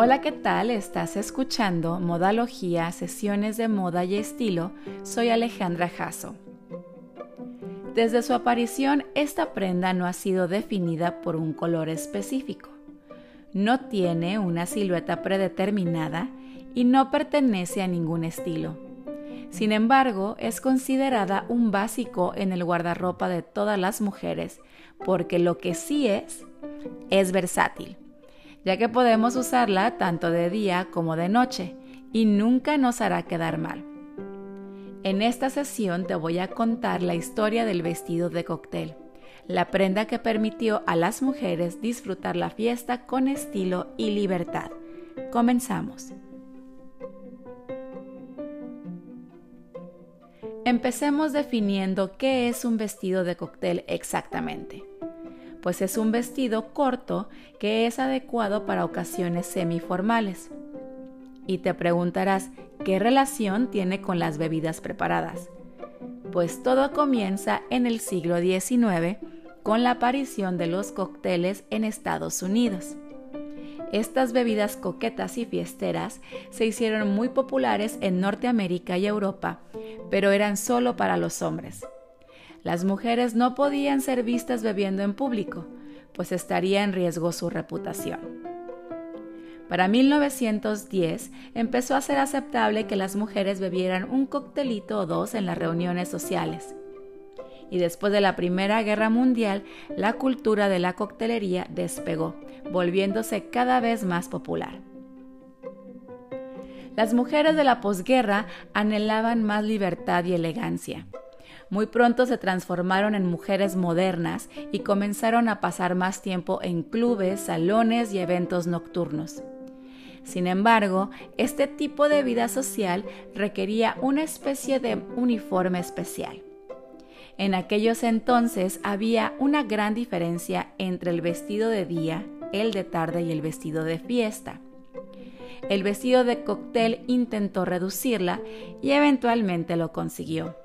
Hola, ¿qué tal? Estás escuchando Modalogía, sesiones de moda y estilo. Soy Alejandra Jasso. Desde su aparición, esta prenda no ha sido definida por un color específico. No tiene una silueta predeterminada y no pertenece a ningún estilo. Sin embargo, es considerada un básico en el guardarropa de todas las mujeres, porque lo que sí es, es versátil ya que podemos usarla tanto de día como de noche y nunca nos hará quedar mal. En esta sesión te voy a contar la historia del vestido de cóctel, la prenda que permitió a las mujeres disfrutar la fiesta con estilo y libertad. Comenzamos. Empecemos definiendo qué es un vestido de cóctel exactamente pues es un vestido corto que es adecuado para ocasiones semiformales. Y te preguntarás, ¿qué relación tiene con las bebidas preparadas? Pues todo comienza en el siglo XIX con la aparición de los cócteles en Estados Unidos. Estas bebidas coquetas y fiesteras se hicieron muy populares en Norteamérica y Europa, pero eran solo para los hombres. Las mujeres no podían ser vistas bebiendo en público, pues estaría en riesgo su reputación. Para 1910 empezó a ser aceptable que las mujeres bebieran un coctelito o dos en las reuniones sociales. Y después de la Primera Guerra Mundial, la cultura de la coctelería despegó, volviéndose cada vez más popular. Las mujeres de la posguerra anhelaban más libertad y elegancia muy pronto se transformaron en mujeres modernas y comenzaron a pasar más tiempo en clubes, salones y eventos nocturnos. Sin embargo, este tipo de vida social requería una especie de uniforme especial. En aquellos entonces había una gran diferencia entre el vestido de día, el de tarde y el vestido de fiesta. El vestido de cóctel intentó reducirla y eventualmente lo consiguió.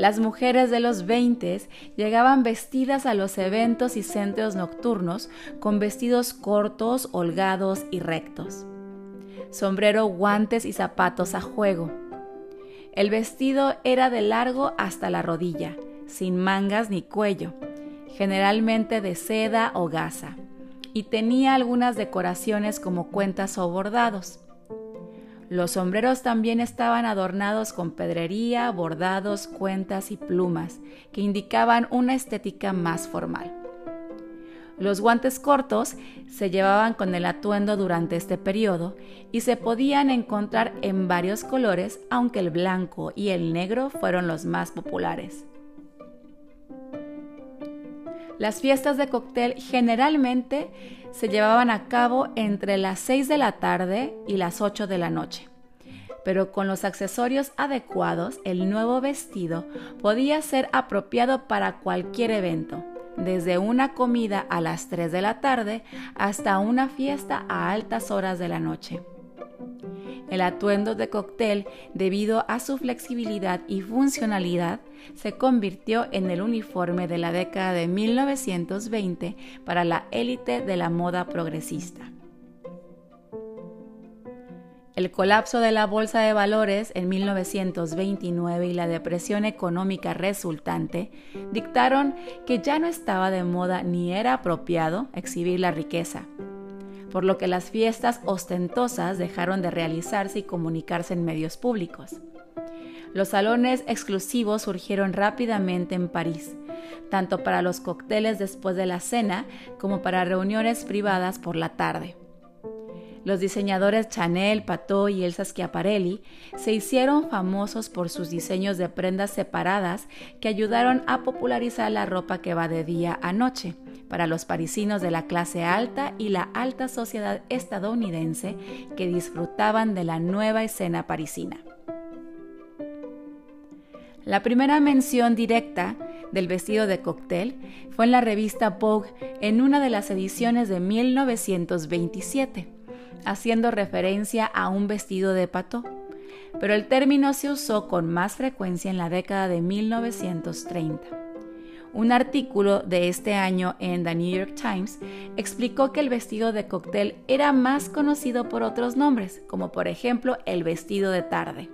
Las mujeres de los 20 llegaban vestidas a los eventos y centros nocturnos con vestidos cortos, holgados y rectos. Sombrero, guantes y zapatos a juego. El vestido era de largo hasta la rodilla, sin mangas ni cuello, generalmente de seda o gasa, y tenía algunas decoraciones como cuentas o bordados. Los sombreros también estaban adornados con pedrería, bordados, cuentas y plumas, que indicaban una estética más formal. Los guantes cortos se llevaban con el atuendo durante este periodo y se podían encontrar en varios colores, aunque el blanco y el negro fueron los más populares. Las fiestas de cóctel generalmente se llevaban a cabo entre las 6 de la tarde y las 8 de la noche. Pero con los accesorios adecuados, el nuevo vestido podía ser apropiado para cualquier evento, desde una comida a las 3 de la tarde hasta una fiesta a altas horas de la noche. El atuendo de cóctel, debido a su flexibilidad y funcionalidad, se convirtió en el uniforme de la década de 1920 para la élite de la moda progresista. El colapso de la bolsa de valores en 1929 y la depresión económica resultante dictaron que ya no estaba de moda ni era apropiado exhibir la riqueza, por lo que las fiestas ostentosas dejaron de realizarse y comunicarse en medios públicos. Los salones exclusivos surgieron rápidamente en París, tanto para los cócteles después de la cena como para reuniones privadas por la tarde. Los diseñadores Chanel, Pateau y Elsa Schiaparelli se hicieron famosos por sus diseños de prendas separadas que ayudaron a popularizar la ropa que va de día a noche para los parisinos de la clase alta y la alta sociedad estadounidense que disfrutaban de la nueva escena parisina. La primera mención directa del vestido de cóctel fue en la revista Vogue en una de las ediciones de 1927, haciendo referencia a un vestido de pato, pero el término se usó con más frecuencia en la década de 1930. Un artículo de este año en The New York Times explicó que el vestido de cóctel era más conocido por otros nombres, como por ejemplo el vestido de tarde.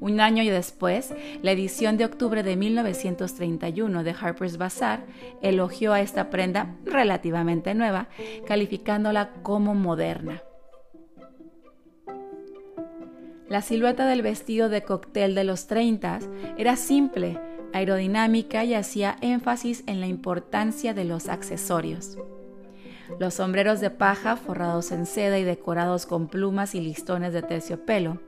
Un año después, la edición de octubre de 1931 de Harper's Bazaar elogió a esta prenda relativamente nueva, calificándola como moderna. La silueta del vestido de cóctel de los 30 era simple, aerodinámica y hacía énfasis en la importancia de los accesorios. Los sombreros de paja forrados en seda y decorados con plumas y listones de terciopelo,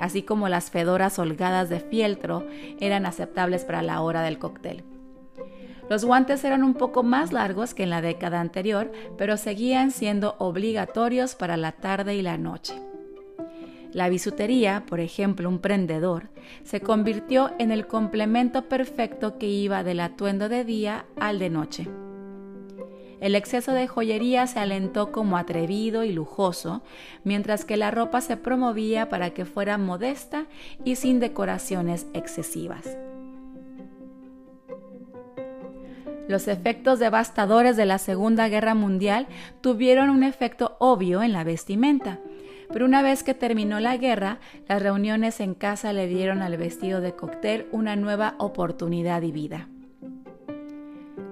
así como las fedoras holgadas de fieltro, eran aceptables para la hora del cóctel. Los guantes eran un poco más largos que en la década anterior, pero seguían siendo obligatorios para la tarde y la noche. La bisutería, por ejemplo un prendedor, se convirtió en el complemento perfecto que iba del atuendo de día al de noche. El exceso de joyería se alentó como atrevido y lujoso, mientras que la ropa se promovía para que fuera modesta y sin decoraciones excesivas. Los efectos devastadores de la Segunda Guerra Mundial tuvieron un efecto obvio en la vestimenta, pero una vez que terminó la guerra, las reuniones en casa le dieron al vestido de cóctel una nueva oportunidad y vida.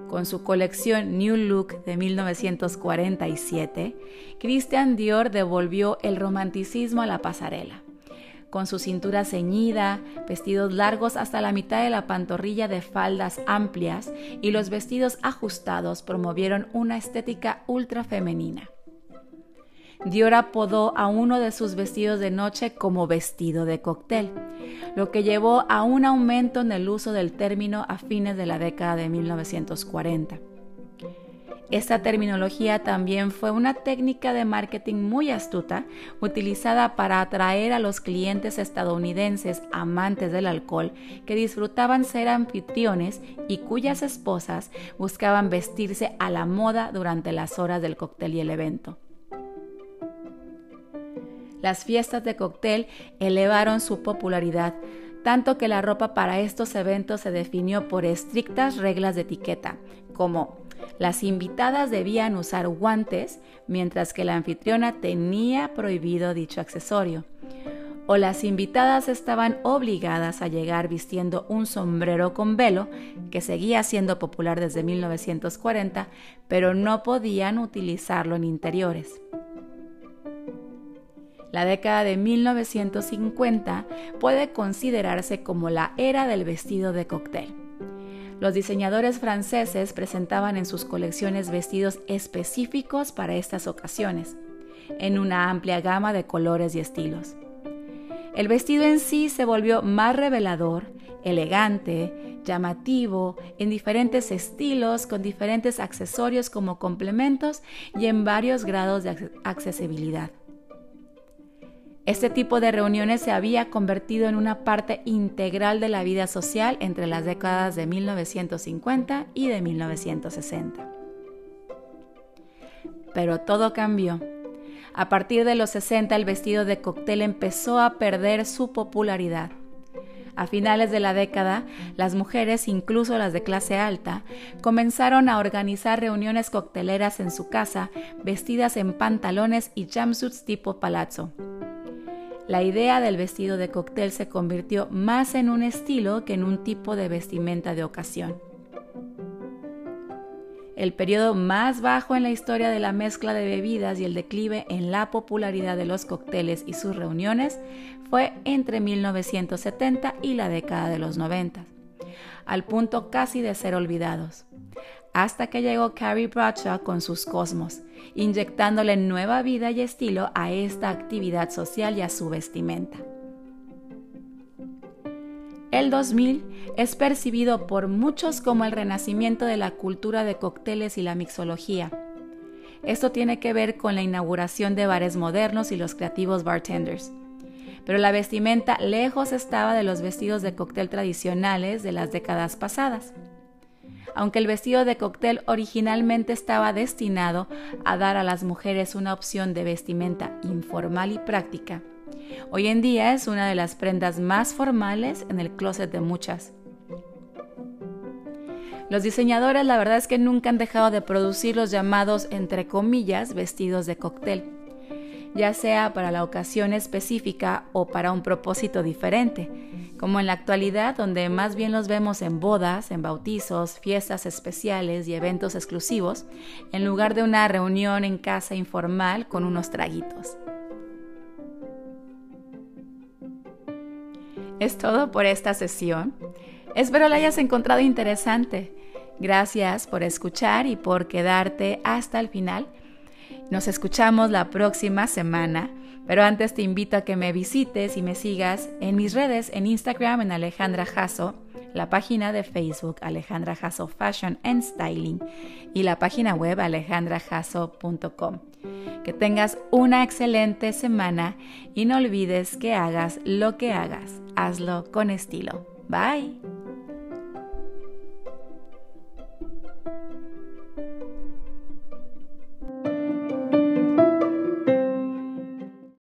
Con su colección New Look de 1947, Christian Dior devolvió el romanticismo a la pasarela. Con su cintura ceñida, vestidos largos hasta la mitad de la pantorrilla de faldas amplias y los vestidos ajustados promovieron una estética ultra femenina. Dior apodó a uno de sus vestidos de noche como vestido de cóctel, lo que llevó a un aumento en el uso del término a fines de la década de 1940. Esta terminología también fue una técnica de marketing muy astuta utilizada para atraer a los clientes estadounidenses amantes del alcohol que disfrutaban ser anfitriones y cuyas esposas buscaban vestirse a la moda durante las horas del cóctel y el evento. Las fiestas de cóctel elevaron su popularidad, tanto que la ropa para estos eventos se definió por estrictas reglas de etiqueta, como las invitadas debían usar guantes, mientras que la anfitriona tenía prohibido dicho accesorio. O las invitadas estaban obligadas a llegar vistiendo un sombrero con velo, que seguía siendo popular desde 1940, pero no podían utilizarlo en interiores. La década de 1950 puede considerarse como la era del vestido de cóctel. Los diseñadores franceses presentaban en sus colecciones vestidos específicos para estas ocasiones, en una amplia gama de colores y estilos. El vestido en sí se volvió más revelador, elegante, llamativo, en diferentes estilos, con diferentes accesorios como complementos y en varios grados de accesibilidad. Este tipo de reuniones se había convertido en una parte integral de la vida social entre las décadas de 1950 y de 1960. Pero todo cambió. A partir de los 60 el vestido de cóctel empezó a perder su popularidad. A finales de la década, las mujeres, incluso las de clase alta, comenzaron a organizar reuniones cocteleras en su casa, vestidas en pantalones y jumpsuits tipo palazzo. La idea del vestido de cóctel se convirtió más en un estilo que en un tipo de vestimenta de ocasión. El periodo más bajo en la historia de la mezcla de bebidas y el declive en la popularidad de los cócteles y sus reuniones fue entre 1970 y la década de los 90, al punto casi de ser olvidados hasta que llegó Carrie Bradshaw con sus cosmos, inyectándole nueva vida y estilo a esta actividad social y a su vestimenta. El 2000 es percibido por muchos como el renacimiento de la cultura de cócteles y la mixología. Esto tiene que ver con la inauguración de bares modernos y los creativos bartenders. Pero la vestimenta lejos estaba de los vestidos de cóctel tradicionales de las décadas pasadas aunque el vestido de cóctel originalmente estaba destinado a dar a las mujeres una opción de vestimenta informal y práctica. Hoy en día es una de las prendas más formales en el closet de muchas. Los diseñadores la verdad es que nunca han dejado de producir los llamados, entre comillas, vestidos de cóctel, ya sea para la ocasión específica o para un propósito diferente, como en la actualidad donde más bien los vemos en bodas, en bautizos, fiestas especiales y eventos exclusivos, en lugar de una reunión en casa informal con unos traguitos. Es todo por esta sesión. Espero la hayas encontrado interesante. Gracias por escuchar y por quedarte hasta el final. Nos escuchamos la próxima semana, pero antes te invito a que me visites y me sigas en mis redes, en Instagram en Alejandra Jasso, la página de Facebook Alejandra Jasso Fashion and Styling y la página web alejandrajasso.com. Que tengas una excelente semana y no olvides que hagas lo que hagas, hazlo con estilo. Bye.